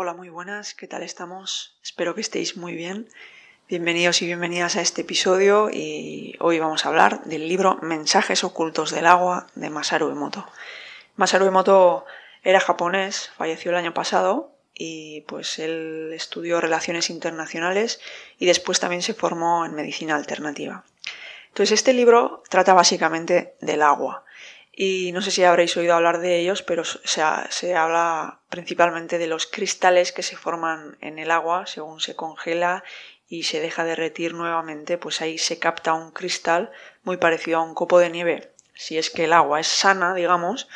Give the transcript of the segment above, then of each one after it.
Hola, muy buenas, ¿qué tal estamos? Espero que estéis muy bien. Bienvenidos y bienvenidas a este episodio y hoy vamos a hablar del libro Mensajes ocultos del agua de Masaru Emoto. Masaru Emoto era japonés, falleció el año pasado y pues él estudió relaciones internacionales y después también se formó en medicina alternativa. Entonces este libro trata básicamente del agua y no sé si habréis oído hablar de ellos, pero se, se, habla principalmente de los cristales que se forman en el agua según se congela y se deja derretir nuevamente, pues ahí se capta un cristal muy parecido a un copo de nieve, si es que el agua es sana, digamos,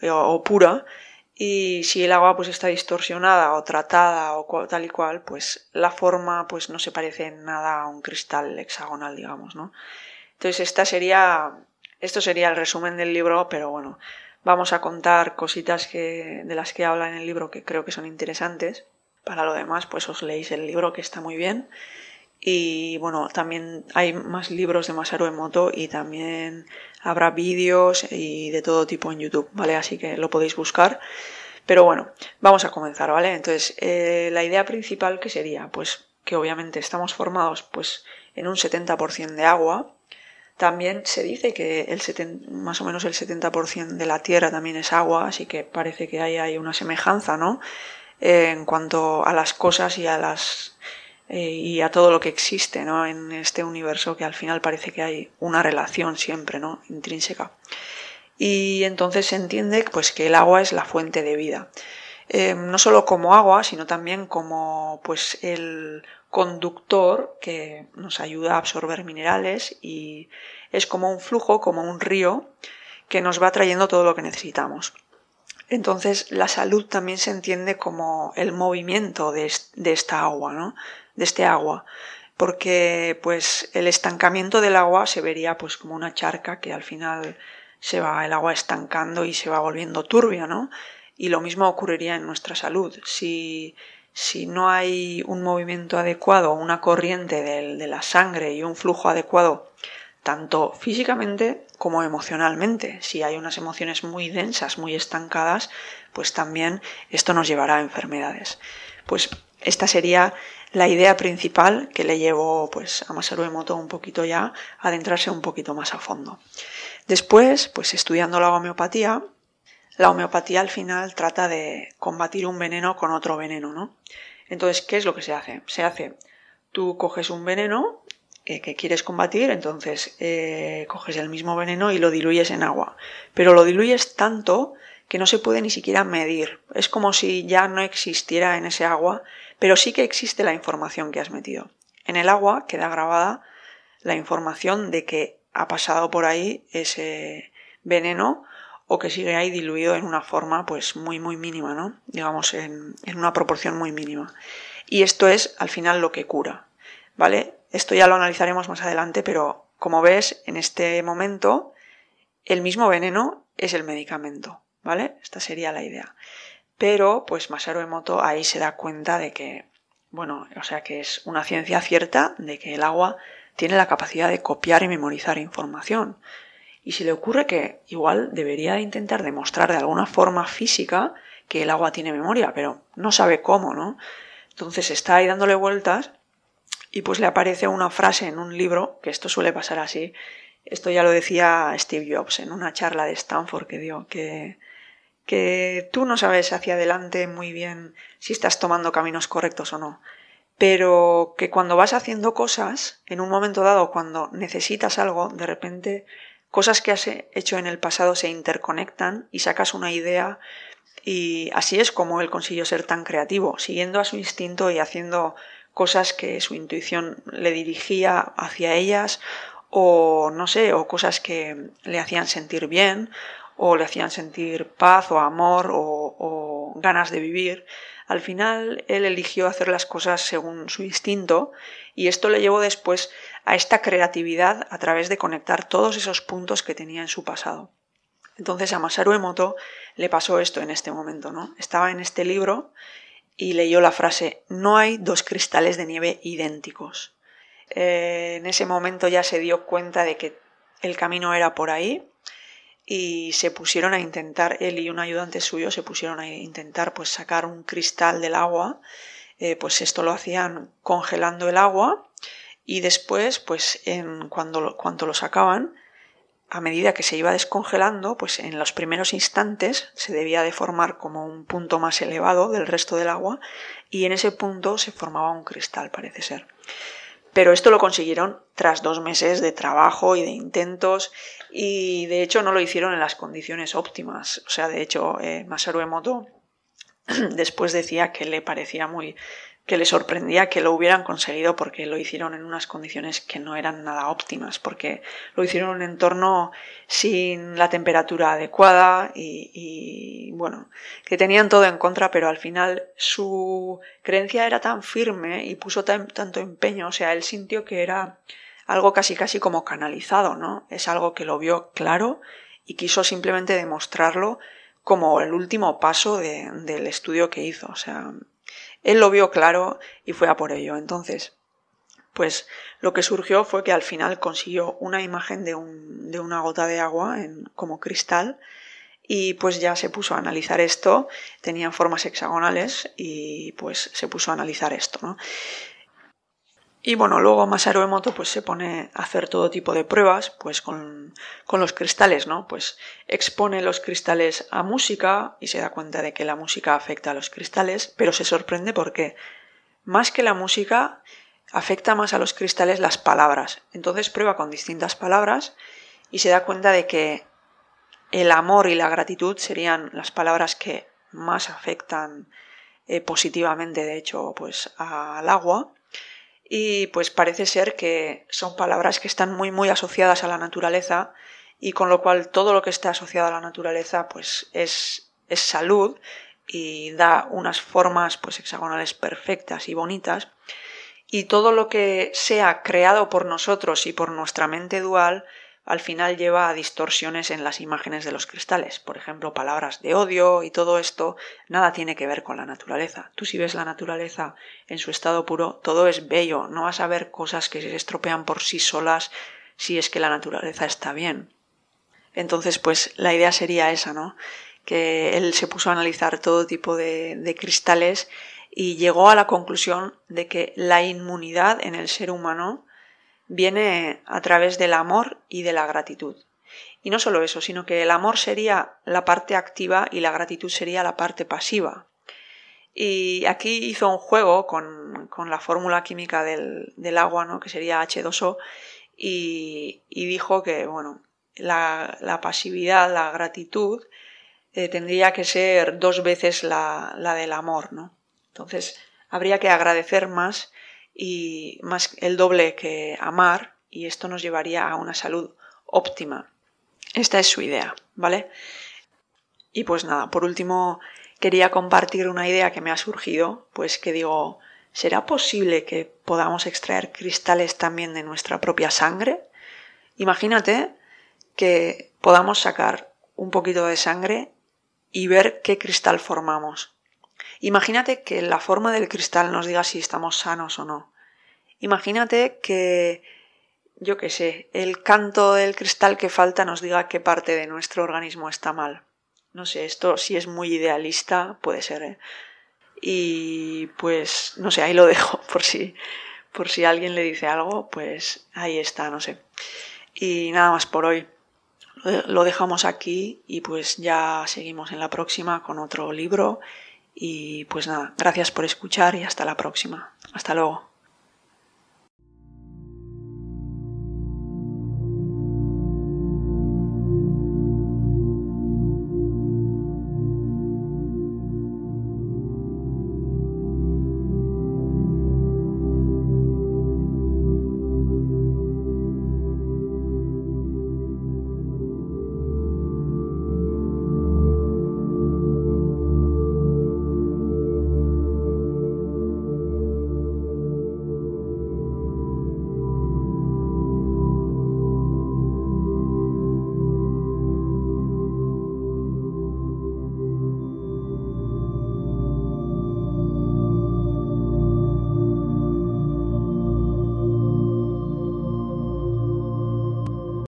o, o pura, y si el agua pues está distorsionada o tratada o tal y cual, pues la forma pues no se parece en nada a un cristal hexagonal, digamos, ¿no? Entonces esta sería esto sería el resumen del libro, pero bueno, vamos a contar cositas que, de las que habla en el libro que creo que son interesantes. Para lo demás, pues os leéis el libro que está muy bien. Y bueno, también hay más libros de Masaru Emoto y también habrá vídeos y de todo tipo en YouTube, ¿vale? Así que lo podéis buscar. Pero bueno, vamos a comenzar, ¿vale? Entonces, eh, la idea principal que sería, pues que obviamente estamos formados pues en un 70% de agua, también se dice que el más o menos el 70% de la Tierra también es agua, así que parece que ahí hay una semejanza, ¿no? en cuanto a las cosas y a las eh, y a todo lo que existe, ¿no? En este universo que al final parece que hay una relación siempre, ¿no? Intrínseca. Y entonces se entiende pues que el agua es la fuente de vida. Eh, no solo como agua, sino también como pues el conductor que nos ayuda a absorber minerales y es como un flujo, como un río que nos va trayendo todo lo que necesitamos. Entonces la salud también se entiende como el movimiento de, esta agua, ¿no? De este agua, porque pues el estancamiento del agua se vería pues como una charca que al final se va el agua estancando y se va volviendo turbia, ¿no? Y lo mismo ocurriría en nuestra salud. Si si no hay un movimiento adecuado, una corriente de, la sangre y un flujo adecuado, tanto físicamente como emocionalmente, si hay unas emociones muy densas, muy estancadas, pues también esto nos llevará a enfermedades. Pues esta sería la idea principal que le llevó pues, a Masaru Emoto un poquito ya a adentrarse un poquito más a fondo. Después, pues estudiando la homeopatía, la homeopatía al final trata de combatir un veneno con otro veneno, ¿no? Entonces, ¿qué es lo que se hace? Se hace, tú coges un veneno eh, que quieres combatir, entonces eh, coges el mismo veneno y lo diluyes en agua, pero lo diluyes tanto que no se puede ni siquiera medir. Es como si ya no existiera en ese agua, pero sí que existe la información que has metido. En el agua queda grabada la información de que ha pasado por ahí ese veneno o que sigue ahí diluido en una forma pues muy muy mínima, ¿no? Digamos en, una proporción muy mínima. Y esto es al final lo que cura, ¿vale? Esto ya lo analizaremos más adelante, pero como ves, en este momento el mismo veneno es el medicamento, ¿vale? Esta sería la idea. Pero pues Masaru Emoto ahí se da cuenta de que, bueno, o sea que es una ciencia cierta de que el agua tiene la capacidad de copiar y memorizar información y se le ocurre que igual debería intentar demostrar de alguna forma física que el agua tiene memoria, pero no sabe cómo, ¿no? Entonces está ahí dándole vueltas y pues le aparece una frase en un libro, que esto suele pasar así, esto ya lo decía Steve Jobs en una charla de Stanford que dio, que, que tú no sabes hacia adelante muy bien si estás tomando caminos correctos o no, pero que cuando vas haciendo cosas, en un momento dado, cuando necesitas algo, de repente cosas que has hecho en el pasado se interconectan y sacas una idea y así es como él consiguió ser tan creativo, siguiendo a su instinto y haciendo cosas que su intuición le dirigía hacia ellas o no sé, o cosas que le hacían sentir bien o le hacían sentir paz o amor o, o ganas de vivir. Al final él eligió hacer las cosas según su instinto y esto le llevó después a esta creatividad a través de conectar todos esos puntos que tenía en su pasado. Entonces a Masaru Emoto le pasó esto en este momento, ¿no? Estaba en este libro y leyó la frase no hay dos cristales de nieve idénticos. Eh, en ese momento ya se dio cuenta de que el camino era por ahí y se pusieron a intentar, él y un ayudante suyo se pusieron a intentar pues sacar un cristal del agua, eh, pues esto lo hacían congelando el agua y después pues en, cuando, cuando lo sacaban a medida que se iba descongelando, pues en los primeros instantes se debía de formar como un punto más elevado del resto del agua y en ese punto se formaba un cristal, parece ser. Pero esto lo consiguieron tras dos meses de trabajo y de intentos y de hecho no lo hicieron en las condiciones óptimas. O sea, de hecho, eh, Masaru Emoto después decía que le parecía muy que le sorprendía que lo hubieran conseguido porque lo hicieron en unas condiciones que no eran nada óptimas, porque lo hicieron en un entorno sin la temperatura adecuada y, bueno, que tenían todo en contra, pero al final su creencia era tan firme y puso tanto empeño, o sea, él sintió que era algo casi casi como canalizado, ¿no? Es algo que lo vio claro y quiso simplemente demostrarlo como el último paso del estudio que hizo, o sea, él lo vio claro y fue a por ello. Entonces, pues lo que surgió fue que al final consiguió una imagen de, un, de una gota de agua en, como cristal y pues ya se puso a analizar esto, tenían formas hexagonales y pues se puso a analizar esto, ¿no? Y bueno, luego Masaru Emoto pues se pone a hacer todo tipo de pruebas pues con, con, los cristales, ¿no? Pues expone los cristales a música y se da cuenta de que la música afecta a los cristales, pero se sorprende porque más que la música afecta más a los cristales las palabras. Entonces prueba con distintas palabras y se da cuenta de que el amor y la gratitud serían las palabras que más afectan eh, positivamente, de hecho, pues al agua y pues parece ser que son palabras que están muy muy asociadas a la naturaleza y con lo cual todo lo que está asociado a la naturaleza pues es, es salud y da unas formas pues hexagonales perfectas y bonitas. Y todo lo que sea creado por nosotros y por nuestra mente dual al final lleva a distorsiones en las imágenes de los cristales. Por ejemplo, palabras de odio y todo esto nada tiene que ver con la naturaleza. Tú si ves la naturaleza en su estado puro, todo es bello, no vas a ver cosas que se estropean por sí solas si es que la naturaleza está bien. Entonces, pues la idea sería esa, ¿no? Que él se puso a analizar todo tipo de, de cristales y llegó a la conclusión de que la inmunidad en el ser humano viene a través del amor y de la gratitud. Y no solo eso, sino que el amor sería la parte activa y la gratitud sería la parte pasiva. Y aquí hizo un juego con, la fórmula química del, agua, ¿no? que sería H2O, y, dijo que, bueno, la, pasividad, la gratitud, eh, tendría que ser dos veces la, la del amor, ¿no? Entonces, habría que agradecer más y más el doble que amar y esto nos llevaría a una salud óptima. Esta es su idea, ¿vale? Y pues nada, por último quería compartir una idea que me ha surgido, pues que digo, ¿será posible que podamos extraer cristales también de nuestra propia sangre? Imagínate que podamos sacar un poquito de sangre y ver qué cristal formamos. Imagínate que la forma del cristal nos diga si estamos sanos o no. Imagínate que, yo qué sé, el canto del cristal que falta nos diga qué parte de nuestro organismo está mal. No sé, esto si es muy idealista puede ser. ¿eh? Y pues, no sé, ahí lo dejo por si, por si alguien le dice algo, pues ahí está, no sé. Y nada más por hoy. Lo dejamos aquí y pues ya seguimos en la próxima con otro libro y pues nada, gracias por escuchar y hasta la próxima. Hasta luego.